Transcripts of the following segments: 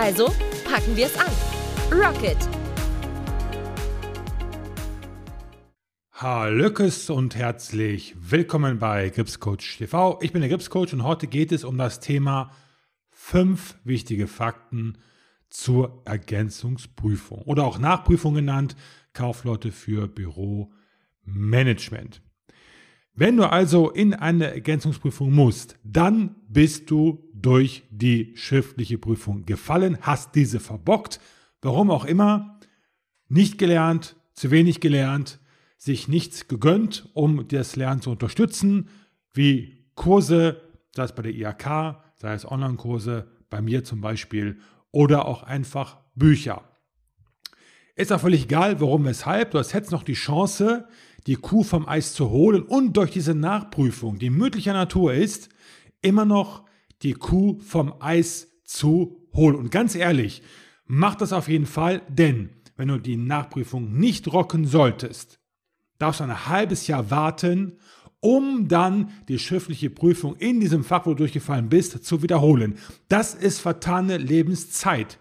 Also packen wir es an. Rocket! Hallöckes und herzlich willkommen bei Gripscoach TV. Ich bin der Gripscoach und heute geht es um das Thema fünf wichtige Fakten zur Ergänzungsprüfung oder auch Nachprüfung genannt, Kaufleute für Büromanagement. Wenn du also in eine Ergänzungsprüfung musst, dann bist du durch die schriftliche Prüfung gefallen, hast diese verbockt, warum auch immer, nicht gelernt, zu wenig gelernt, sich nichts gegönnt, um das Lernen zu unterstützen, wie Kurse, sei es bei der IHK, sei es Online-Kurse, bei mir zum Beispiel, oder auch einfach Bücher. Ist auch völlig egal, warum, weshalb. Du hast jetzt noch die Chance, die Kuh vom Eis zu holen und durch diese Nachprüfung, die mündlicher Natur ist, immer noch die Kuh vom Eis zu holen. Und ganz ehrlich, mach das auf jeden Fall, denn wenn du die Nachprüfung nicht rocken solltest, darfst du ein halbes Jahr warten, um dann die schriftliche Prüfung in diesem Fach, wo du durchgefallen bist, zu wiederholen. Das ist vertane Lebenszeit.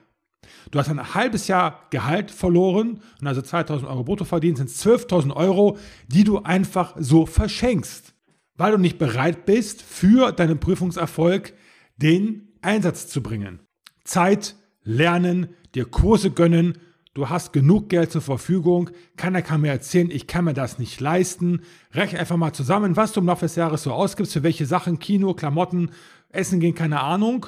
Du hast ein halbes Jahr Gehalt verloren und also 2000 Euro brutto verdient, sind 12.000 Euro, die du einfach so verschenkst, weil du nicht bereit bist, für deinen Prüfungserfolg den Einsatz zu bringen. Zeit, lernen, dir Kurse gönnen, du hast genug Geld zur Verfügung, keiner kann mir erzählen, ich kann mir das nicht leisten. Rechne einfach mal zusammen, was du im Laufe des Jahres so ausgibst, für welche Sachen, Kino, Klamotten, Essen gehen, keine Ahnung.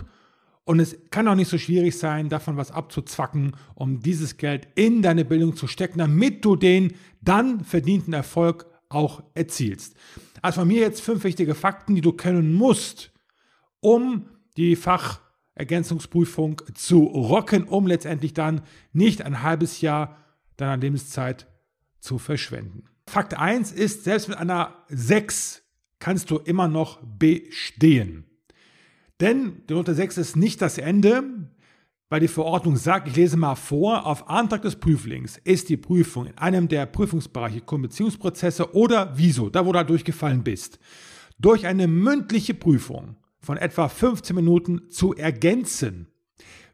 Und es kann auch nicht so schwierig sein, davon was abzuzwacken, um dieses Geld in deine Bildung zu stecken, damit du den dann verdienten Erfolg auch erzielst. Also von mir jetzt fünf wichtige Fakten, die du kennen musst, um die Fachergänzungsprüfung zu rocken, um letztendlich dann nicht ein halbes Jahr deiner Lebenszeit zu verschwenden. Fakt 1 ist, selbst mit einer 6 kannst du immer noch bestehen. Denn die Note 6 ist nicht das Ende, weil die Verordnung sagt, ich lese mal vor, auf Antrag des Prüflings ist die Prüfung in einem der Prüfungsbereiche Konbeziehungsprozesse oder Wieso, da wo du durchgefallen bist, durch eine mündliche Prüfung von etwa 15 Minuten zu ergänzen,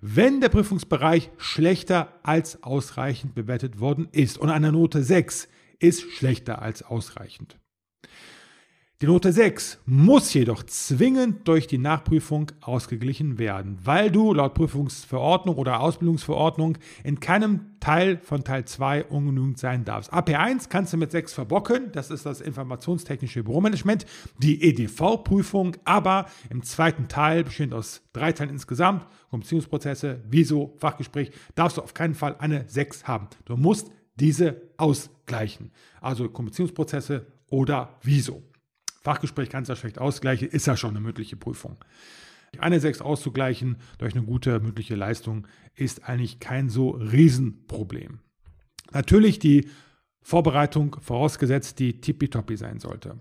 wenn der Prüfungsbereich schlechter als ausreichend bewertet worden ist. Und eine Note 6 ist schlechter als ausreichend. Die Note 6 muss jedoch zwingend durch die Nachprüfung ausgeglichen werden, weil du laut Prüfungsverordnung oder Ausbildungsverordnung in keinem Teil von Teil 2 ungenügend sein darfst. AP1 kannst du mit 6 verbocken, das ist das informationstechnische Büromanagement, die EDV-Prüfung, aber im zweiten Teil, bestehend aus drei Teilen insgesamt, Beziehungsprozesse, Wieso, Fachgespräch, darfst du auf keinen Fall eine 6 haben. Du musst diese ausgleichen. Also Beziehungsprozesse oder Wieso. Fachgespräch kannst du schlecht ausgleichen, ist ja schon eine mündliche Prüfung. Eine 6 auszugleichen durch eine gute mündliche Leistung ist eigentlich kein so Riesenproblem. Natürlich die Vorbereitung vorausgesetzt, die tippitoppi sein sollte.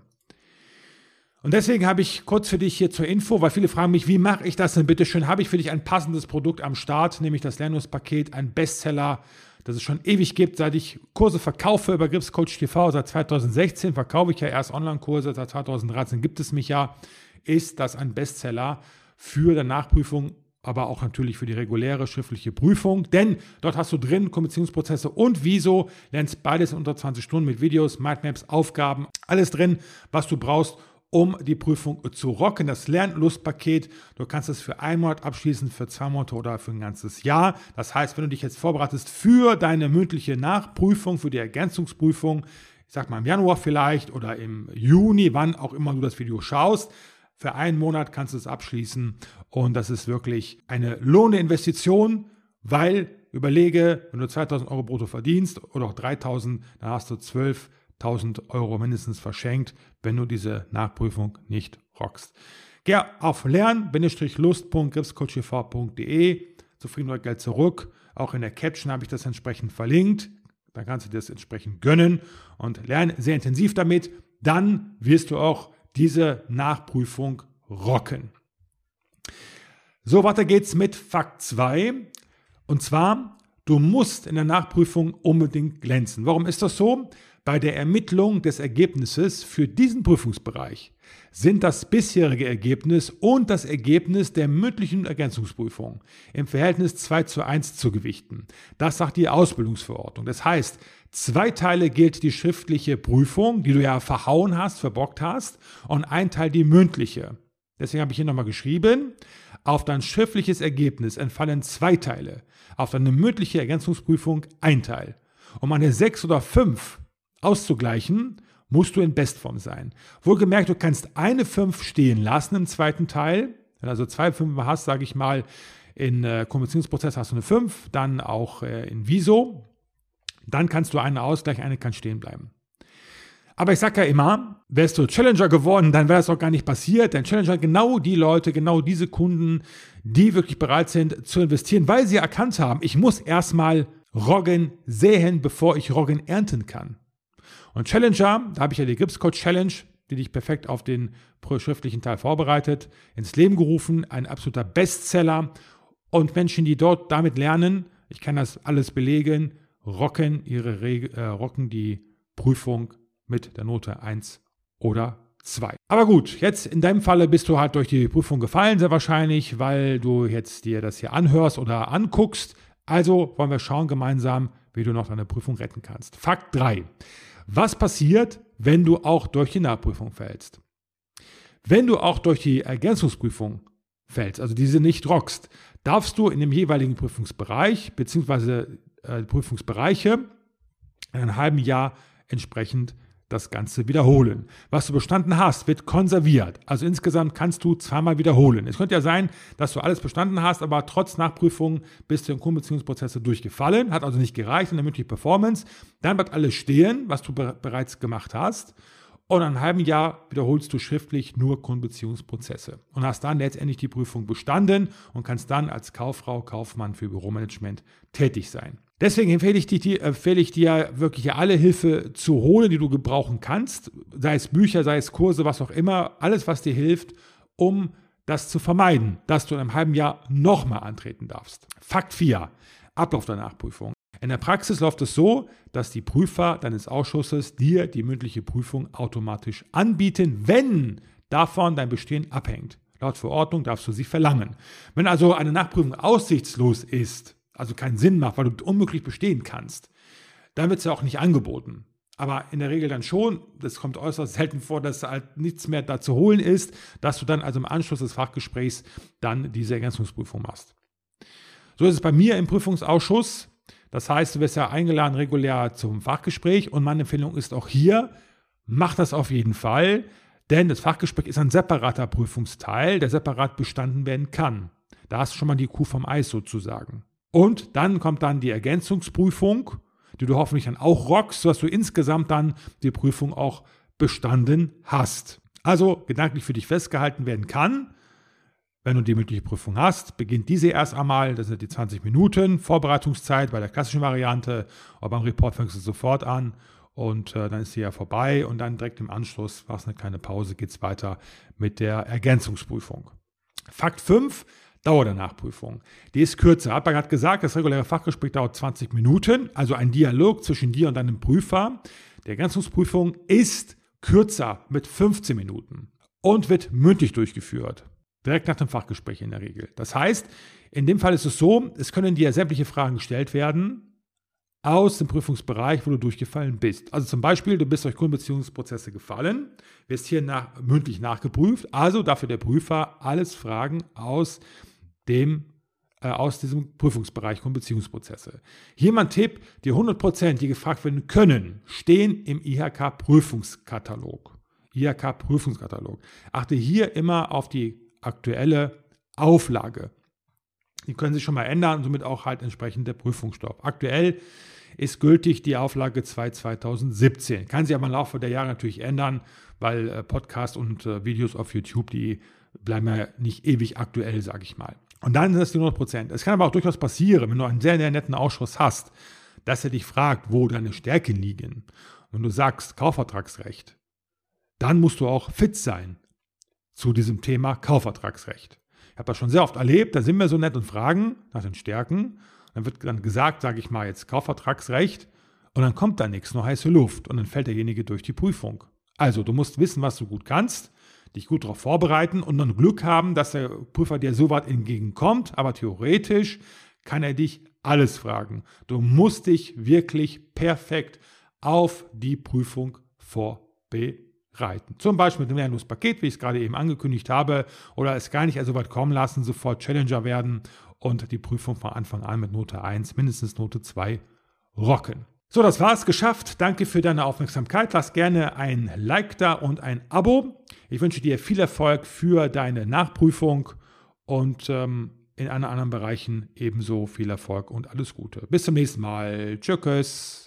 Und deswegen habe ich kurz für dich hier zur Info, weil viele fragen mich, wie mache ich das denn bitte schön? Habe ich für dich ein passendes Produkt am Start, nämlich das Lernungspaket, ein Bestseller, das es schon ewig gibt, seit ich Kurse verkaufe über Gripscoach TV, seit 2016 verkaufe ich ja erst Online-Kurse, seit 2013 gibt es mich ja, ist das ein Bestseller für die Nachprüfung, aber auch natürlich für die reguläre schriftliche Prüfung, denn dort hast du drin Kommissionsprozesse und Wieso, lernst beides in unter 20 Stunden mit Videos, Mindmaps, Aufgaben, alles drin, was du brauchst, um die Prüfung zu rocken. Das Lernlustpaket, du kannst es für einen Monat abschließen, für zwei Monate oder für ein ganzes Jahr. Das heißt, wenn du dich jetzt vorbereitest für deine mündliche Nachprüfung, für die Ergänzungsprüfung, ich sag mal im Januar vielleicht oder im Juni, wann auch immer du das Video schaust, für einen Monat kannst du es abschließen und das ist wirklich eine lohnende Investition, weil überlege, wenn du 2000 Euro brutto verdienst oder auch 3000, dann hast du 12 1000 Euro mindestens verschenkt, wenn du diese Nachprüfung nicht rockst. Geh auf lern-lust.gripscoachiv.de zufrieden oder Geld zurück. Auch in der Caption habe ich das entsprechend verlinkt. Dann kannst du dir das entsprechend gönnen und lernen sehr intensiv damit. Dann wirst du auch diese Nachprüfung rocken. So, weiter geht's mit Fakt 2. Und zwar, du musst in der Nachprüfung unbedingt glänzen. Warum ist das so? Bei der Ermittlung des Ergebnisses für diesen Prüfungsbereich sind das bisherige Ergebnis und das Ergebnis der mündlichen Ergänzungsprüfung im Verhältnis 2 zu 1 zu gewichten. Das sagt die Ausbildungsverordnung. Das heißt, zwei Teile gilt die schriftliche Prüfung, die du ja verhauen hast, verbockt hast, und ein Teil die mündliche. Deswegen habe ich hier nochmal geschrieben, auf dein schriftliches Ergebnis entfallen zwei Teile, auf deine mündliche Ergänzungsprüfung ein Teil. Um eine 6 oder 5 auszugleichen, musst du in Bestform sein. Wohlgemerkt, du kannst eine 5 stehen lassen im zweiten Teil. Wenn du also zwei 5 hast, sage ich mal, in äh, Konversionsprozess hast du eine 5, dann auch äh, in Viso. Dann kannst du eine ausgleichen, eine kann stehen bleiben. Aber ich sage ja immer, wärst du Challenger geworden, dann wäre das auch gar nicht passiert. Denn Challenger genau die Leute, genau diese Kunden, die wirklich bereit sind zu investieren, weil sie erkannt haben, ich muss erstmal Roggen säen, bevor ich Roggen ernten kann. Und Challenger, da habe ich ja die Gripscode Challenge, die dich perfekt auf den schriftlichen Teil vorbereitet, ins Leben gerufen, ein absoluter Bestseller. Und Menschen, die dort damit lernen, ich kann das alles belegen, rocken, ihre äh, rocken die Prüfung mit der Note 1 oder 2. Aber gut, jetzt in deinem Falle bist du halt durch die Prüfung gefallen, sehr wahrscheinlich, weil du jetzt dir das hier anhörst oder anguckst. Also wollen wir schauen gemeinsam, wie du noch deine Prüfung retten kannst. Fakt 3. Was passiert, wenn du auch durch die Nachprüfung fällst? Wenn du auch durch die Ergänzungsprüfung fällst, also diese nicht rockst, darfst du in dem jeweiligen Prüfungsbereich bzw. Äh, Prüfungsbereiche in einem halben Jahr entsprechend das Ganze wiederholen. Was du bestanden hast, wird konserviert. Also insgesamt kannst du zweimal wiederholen. Es könnte ja sein, dass du alles bestanden hast, aber trotz Nachprüfung bist du in Kundenbeziehungsprozesse durchgefallen, hat also nicht gereicht in der mündlichen Performance. Dann bleibt alles stehen, was du be bereits gemacht hast. Und in einem halben Jahr wiederholst du schriftlich nur Kundenbeziehungsprozesse und hast dann letztendlich die Prüfung bestanden und kannst dann als Kauffrau, Kaufmann für Büromanagement tätig sein. Deswegen empfehle ich, dir, empfehle ich dir wirklich alle Hilfe zu holen, die du gebrauchen kannst, sei es Bücher, sei es Kurse, was auch immer, alles, was dir hilft, um das zu vermeiden, dass du in einem halben Jahr nochmal antreten darfst. Fakt 4. Ablauf der Nachprüfung. In der Praxis läuft es so, dass die Prüfer deines Ausschusses dir die mündliche Prüfung automatisch anbieten, wenn davon dein Bestehen abhängt. Laut Verordnung darfst du sie verlangen. Wenn also eine Nachprüfung aussichtslos ist, also keinen Sinn macht, weil du unmöglich bestehen kannst, dann wird es ja auch nicht angeboten. Aber in der Regel dann schon, das kommt äußerst selten vor, dass halt nichts mehr da zu holen ist, dass du dann also im Anschluss des Fachgesprächs dann diese Ergänzungsprüfung machst. So ist es bei mir im Prüfungsausschuss. Das heißt, du wirst ja eingeladen regulär zum Fachgespräch und meine Empfehlung ist auch hier, mach das auf jeden Fall, denn das Fachgespräch ist ein separater Prüfungsteil, der separat bestanden werden kann. Da hast du schon mal die Kuh vom Eis sozusagen. Und dann kommt dann die Ergänzungsprüfung, die du hoffentlich dann auch rockst, sodass du insgesamt dann die Prüfung auch bestanden hast. Also gedanklich für dich festgehalten werden kann. Wenn du die mündliche Prüfung hast, beginnt diese erst einmal, das sind die 20 Minuten Vorbereitungszeit bei der klassischen Variante, aber beim Report fängst du sofort an und äh, dann ist sie ja vorbei und dann direkt im Anschluss, machst eine kleine Pause, geht es weiter mit der Ergänzungsprüfung. Fakt 5, Dauer der Nachprüfung. Die ist kürzer. Hat man gerade gesagt, das reguläre Fachgespräch dauert 20 Minuten, also ein Dialog zwischen dir und deinem Prüfer. Die Ergänzungsprüfung ist kürzer mit 15 Minuten und wird mündlich durchgeführt. Direkt nach dem Fachgespräch in der Regel. Das heißt, in dem Fall ist es so, es können dir sämtliche Fragen gestellt werden aus dem Prüfungsbereich, wo du durchgefallen bist. Also zum Beispiel, du bist durch Kundenbeziehungsprozesse gefallen, wirst hier nach, mündlich nachgeprüft, also dafür der Prüfer alles Fragen aus dem äh, aus diesem Prüfungsbereich und Beziehungsprozesse. Hier mein Tipp, die 100%, die gefragt werden können, stehen im IHK-Prüfungskatalog. IHK-Prüfungskatalog. Achte hier immer auf die aktuelle Auflage. Die können sich schon mal ändern und somit auch halt entsprechend der Prüfungsstoff. Aktuell ist gültig die Auflage 2 2017. Kann sich aber im Laufe der Jahre natürlich ändern, weil äh, Podcasts und äh, Videos auf YouTube, die bleiben ja nicht ewig aktuell, sage ich mal. Und dann sind das die 100 Prozent. Es kann aber auch durchaus passieren, wenn du einen sehr, sehr netten Ausschuss hast, dass er dich fragt, wo deine Stärken liegen. Und du sagst Kaufvertragsrecht, dann musst du auch fit sein zu diesem Thema Kaufvertragsrecht. Ich habe das schon sehr oft erlebt, da sind wir so nett und fragen nach den Stärken. Dann wird dann gesagt, sage ich mal jetzt Kaufvertragsrecht und dann kommt da nichts, nur heiße Luft und dann fällt derjenige durch die Prüfung. Also du musst wissen, was du gut kannst, dich gut darauf vorbereiten und dann Glück haben, dass der Prüfer dir so weit entgegenkommt, aber theoretisch kann er dich alles fragen. Du musst dich wirklich perfekt auf die Prüfung vorbereiten. Zum Beispiel mit dem Lernlos-Paket, wie ich es gerade eben angekündigt habe, oder es gar nicht so weit kommen lassen, sofort Challenger werden und die Prüfung von Anfang an mit Note 1, mindestens Note 2 rocken. So, das war es geschafft. Danke für deine Aufmerksamkeit. Lass gerne ein Like da und ein Abo. Ich wünsche dir viel Erfolg für deine Nachprüfung und ähm, in anderen Bereichen ebenso viel Erfolg und alles Gute. Bis zum nächsten Mal. Tschüss.